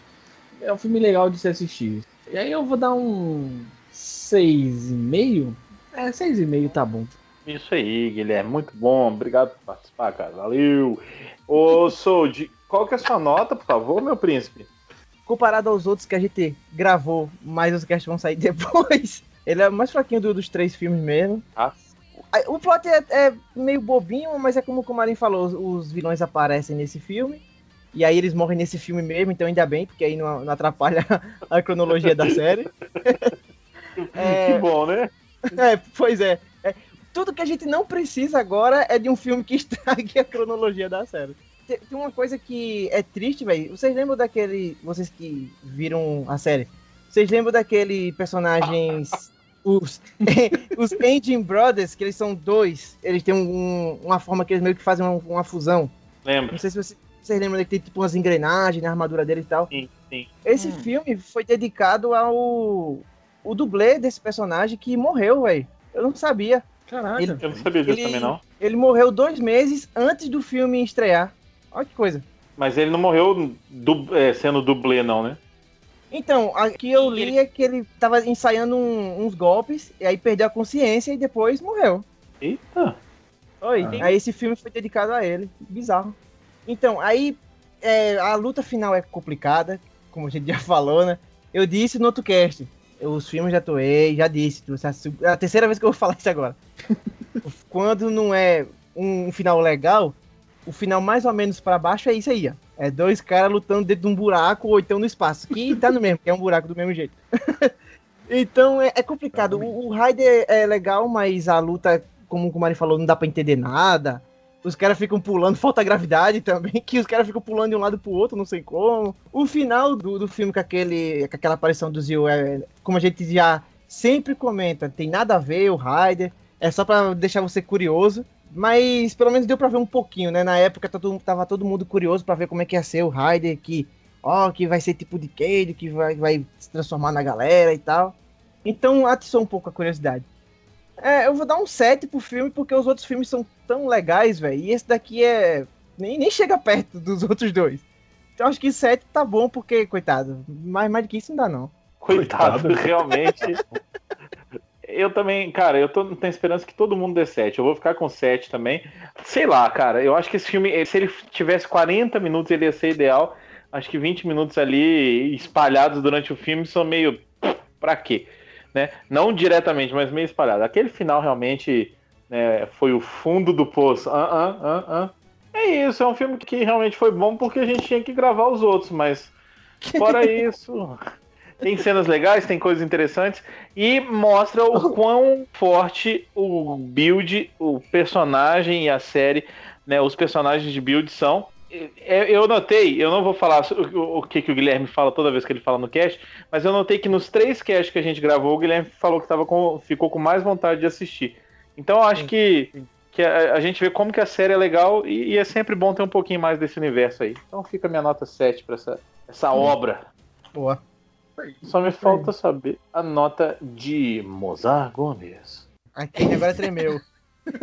É um filme legal de se assistir. E aí eu vou dar um 6,5. É, 6,5 tá bom. Isso aí, Guilherme. Muito bom. Obrigado por participar, cara. Valeu. Ô, Sold, qual que é a sua nota, por favor, meu príncipe? Comparado aos outros que a gente gravou, mas os casts vão sair depois, ele é o mais fraquinho do- dos três filmes mesmo. Ah, O plot é, é meio bobinho, mas é como o Comarim falou, os vilões aparecem nesse filme. E aí eles morrem nesse filme mesmo, então ainda bem, porque aí não, não atrapalha a cronologia da série. Que bom, né? É, pois é. É, Tudo que a gente não precisa agora é de um filme que estrague a cronologia da série. Tem, tem uma coisa que é triste, velho. Vocês lembram daquele. Vocês que viram a série? Vocês lembram daquele personagens. Os, os Engine Brothers, que eles são dois. Eles têm um- uma forma que eles meio que fazem uma, uma fusão. Lembra? Não sei se vocês, vocês lembram que tem tipo umas engrenagens na armadura dele e tal. Sim, sim. Esse filme foi dedicado ao o dublê desse personagem que morreu, velho. Eu não sabia. Caraca. Ele- Eu não sabia disso Ele- também, não. Ele morreu dois meses antes do filme estrear. Olha que coisa. Mas ele não morreu du- é, sendo dublê, não, né? Então, aqui eu li é que ele tava ensaiando um- uns golpes, e aí perdeu a consciência e depois morreu. Eita. Oi. Ah. Aí esse filme foi dedicado a ele. Bizarro. Então, aí é, a luta final é complicada, como a gente já falou, né? Eu disse no outro cast, os filmes já toei, já disse, é a terceira vez que eu vou falar isso agora. Quando não é um final legal, o final mais ou menos para baixo é isso aí, ó. É dois caras lutando dentro de um buraco ou então no espaço. Que tá no mesmo, que é um buraco do mesmo jeito. então é, é complicado. O, Raider é legal, mas a luta, como o Mari falou, não dá pra entender nada. Os caras ficam pulando, falta gravidade também, que os caras ficam pulando de um lado pro outro, não sei como. O final do, do filme com, aquele, com aquela aparição do Zio é, como a gente já sempre comenta, tem nada a ver o Raider, é só para deixar você curioso. Mas pelo menos deu pra ver um pouquinho, né? Na época todo, tava todo mundo curioso para ver como é que ia ser o Raider, que, ó, que vai ser tipo de Cade, que vai, vai se transformar na galera e tal. Então atiçou um pouco a curiosidade. É, eu vou dar um 7 pro filme, porque os outros filmes são tão legais, velho. E esse daqui é. Nem, nem chega perto dos outros dois. Então acho que 7 tá bom, porque, coitado, mais, mais do que isso não dá, não. Coitado, realmente. eu também, cara, eu tô, tenho esperança que todo mundo dê 7. Eu vou ficar com 7 também. Sei lá, cara, eu acho que esse filme, se ele tivesse 40 minutos, ele ia ser ideal. Acho que 20 minutos ali espalhados durante o filme são meio. Pra quê? Né? Não diretamente, mas meio espalhado. Aquele final realmente né, foi o fundo do poço. Ah, ah, ah. É isso, é um filme que realmente foi bom porque a gente tinha que gravar os outros, mas fora isso. Tem cenas legais, tem coisas interessantes e mostra o quão forte o build, o personagem e a série, né, os personagens de build são. Eu notei, eu não vou falar o que, que o Guilherme fala toda vez que ele fala no cast, mas eu notei que nos três casts que a gente gravou, o Guilherme falou que tava com, ficou com mais vontade de assistir. Então eu acho que, que a, a, gente vê como que a série é legal e, e, é sempre bom ter um pouquinho mais desse universo aí. Então fica a minha nota 7 para essa, essa obra. Boa. Só me falta saber a nota de Mozart Gomes. A Kenia agora tremeu.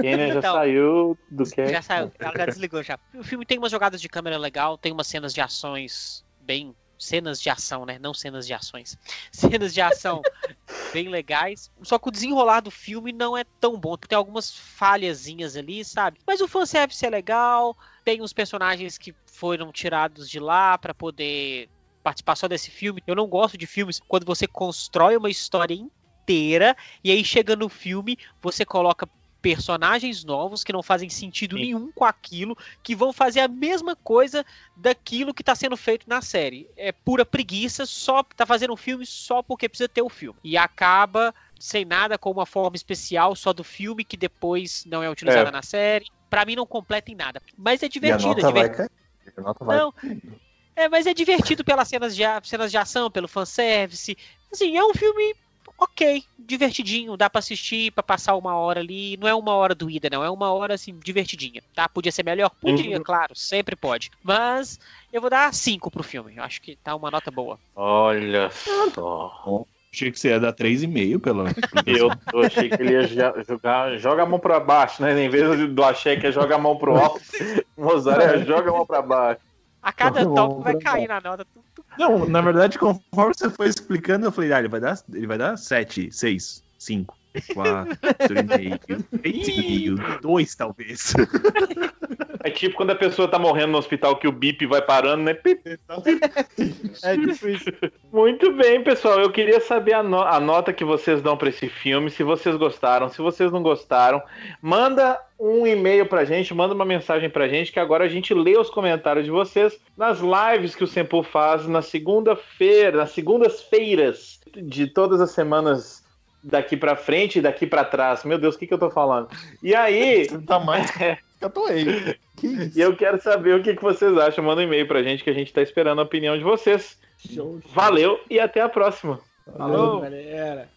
Kenia já então, saiu do que? Já saiu, ela já desligou já. O filme tem umas jogadas de câmera legal, tem umas cenas de ações bem. Cenas de ação, né? Não cenas de ações. Cenas de ação bem legais. Só que o desenrolar do filme não é tão bom. Tem algumas falhazinhas ali, sabe? Mas o fanservice é legal. Tem os personagens que foram tirados de lá para poder participar só desse filme. Eu não gosto de filmes quando você constrói uma história inteira e aí chega no filme, você coloca personagens novos que não fazem sentido Sim. nenhum com aquilo, que vão fazer a mesma coisa daquilo que está sendo feito na série. É pura preguiça, só tá fazendo um filme só porque precisa ter o filme. E acaba sem nada com uma forma especial só do filme que depois não é utilizada é. na série. Para mim não completa em nada, mas é divertido. É divertido. não, é, mas é divertido pelas cenas de, cenas de ação, pelo fanservice. Assim, é um filme ok, divertidinho, dá para assistir, para passar uma hora ali. Não é uma hora doída, não, é uma hora assim, divertidinha, tá? Podia ser melhor? Podia, uhum. claro, sempre pode. Mas eu vou dar 5 pro filme. Eu acho que tá uma nota boa. Olha só. Achei que você ia dar 3,5 pelo eu, eu achei que ele ia jogar, joga a mão pra baixo, né? Em vez do achei que é joga a mão pro alto, Mozart é joga a mão pra baixo. A cada top vai cair na nota. Não, na verdade, conforme você foi explicando, eu falei, ah, ele vai dar, ele vai dar 7, 6, 5, 4, 3,5, 2 talvez. É tipo quando a pessoa tá morrendo no hospital que o bip vai parando, né? É tipo isso. Muito bem, pessoal. Eu queria saber a, no a nota que vocês dão para esse filme, se vocês gostaram, se vocês não gostaram. Manda um e-mail pra gente, manda uma mensagem pra gente, que agora a gente lê os comentários de vocês nas lives que o Sempo faz na segunda-feira, nas segundas-feiras de todas as semanas daqui para frente e daqui para trás. Meu Deus, o que, que eu tô falando? E aí. tá mais. Eu tô aí. E eu quero saber o que, que vocês acham. Manda um e-mail pra gente que a gente tá esperando a opinião de vocês. Show, show. Valeu e até a próxima. Falou, galera.